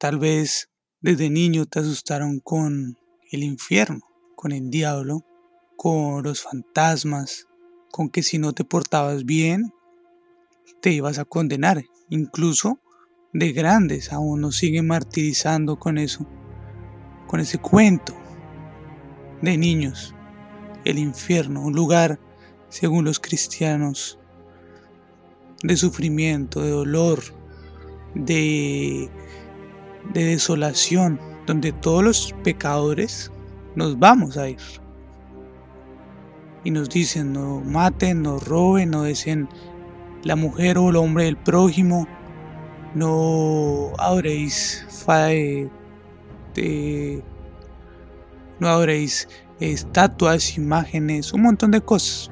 Tal vez desde niño te asustaron con el infierno, con el diablo, con los fantasmas, con que si no te portabas bien, te ibas a condenar. Incluso de grandes aún nos siguen martirizando con eso, con ese cuento de niños. El infierno, un lugar, según los cristianos, de sufrimiento, de dolor, de, de desolación, donde todos los pecadores nos vamos a ir. Y nos dicen, no maten, no roben, no deseen la mujer o el hombre del prójimo, no adoréis de, no adoréis estatuas, imágenes, un montón de cosas.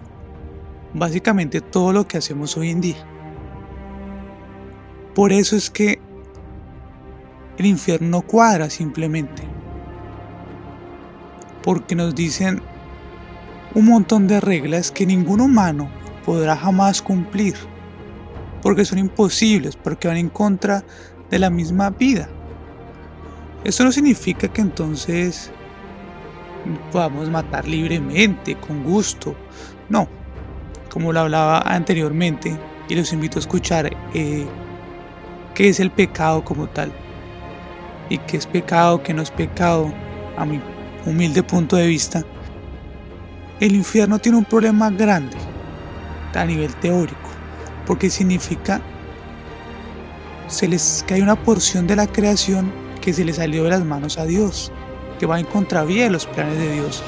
Básicamente todo lo que hacemos hoy en día. Por eso es que el infierno cuadra simplemente. Porque nos dicen un montón de reglas que ningún humano podrá jamás cumplir porque son imposibles, porque van en contra de la misma vida. Esto no significa que entonces podamos matar libremente, con gusto. No, como lo hablaba anteriormente, y los invito a escuchar eh, qué es el pecado como tal, y qué es pecado, qué no es pecado, a mi humilde punto de vista. El infierno tiene un problema grande a nivel teórico porque significa se les, que hay una porción de la creación que se le salió de las manos a Dios, que va en contravía de los planes de Dios.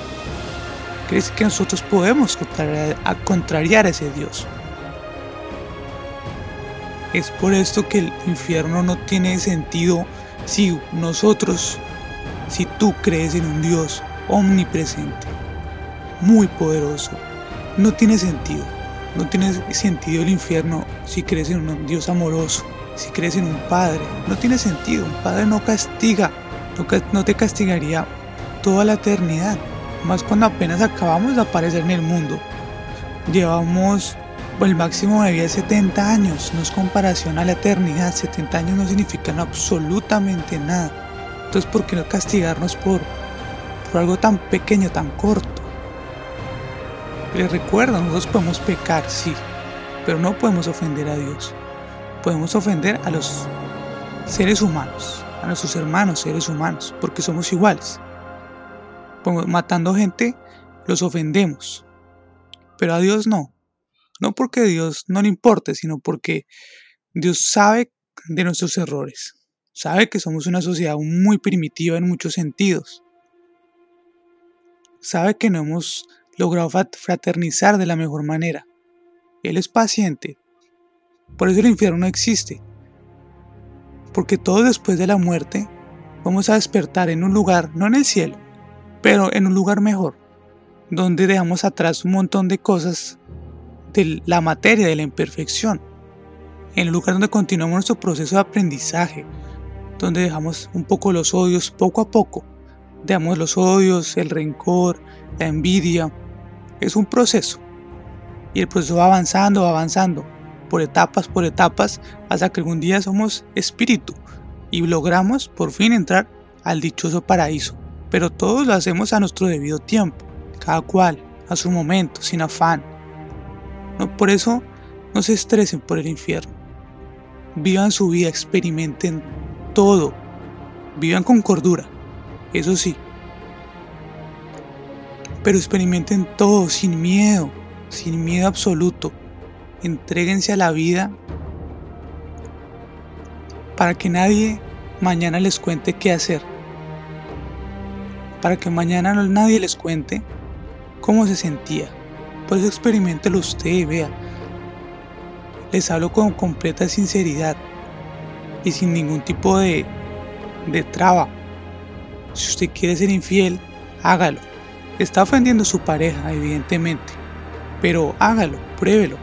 ¿Crees que nosotros podemos contrariar a, contrariar a ese Dios? Es por esto que el infierno no tiene sentido si nosotros, si tú crees en un Dios omnipresente, muy poderoso, no tiene sentido. No tiene sentido el infierno si crees en un Dios amoroso, si crees en un Padre. No tiene sentido. Un Padre no castiga, no, te castigaría toda la eternidad. Más cuando apenas acabamos de aparecer en el mundo. Llevamos el máximo de vida de 70 años. No es comparación a la eternidad. 70 años no significan absolutamente nada. Entonces, ¿por qué no castigarnos por, por algo tan pequeño, tan corto? Les recuerdo, nosotros podemos pecar, sí, pero no podemos ofender a Dios. Podemos ofender a los seres humanos, a nuestros hermanos seres humanos, porque somos iguales. Matando gente, los ofendemos, pero a Dios no. No porque Dios no le importe, sino porque Dios sabe de nuestros errores. Sabe que somos una sociedad muy primitiva en muchos sentidos. Sabe que no hemos logrado fraternizar de la mejor manera. Él es paciente. Por eso el infierno no existe. Porque todo después de la muerte vamos a despertar en un lugar, no en el cielo, pero en un lugar mejor, donde dejamos atrás un montón de cosas de la materia, de la imperfección. En un lugar donde continuamos nuestro proceso de aprendizaje, donde dejamos un poco los odios poco a poco. Dejamos los odios, el rencor, la envidia, es un proceso. Y el proceso va avanzando, va avanzando, por etapas, por etapas, hasta que algún día somos espíritu y logramos por fin entrar al dichoso paraíso. Pero todos lo hacemos a nuestro debido tiempo, cada cual, a su momento, sin afán. No, por eso no se estresen por el infierno. Vivan su vida, experimenten todo. Vivan con cordura, eso sí, pero experimenten todo sin miedo, sin miedo absoluto. Entréguense a la vida para que nadie mañana les cuente qué hacer. Para que mañana nadie les cuente cómo se sentía. Por eso experimentelo usted vea. Les hablo con completa sinceridad y sin ningún tipo de, de traba. Si usted quiere ser infiel, hágalo Está ofendiendo a su pareja, evidentemente, pero hágalo, pruébelo.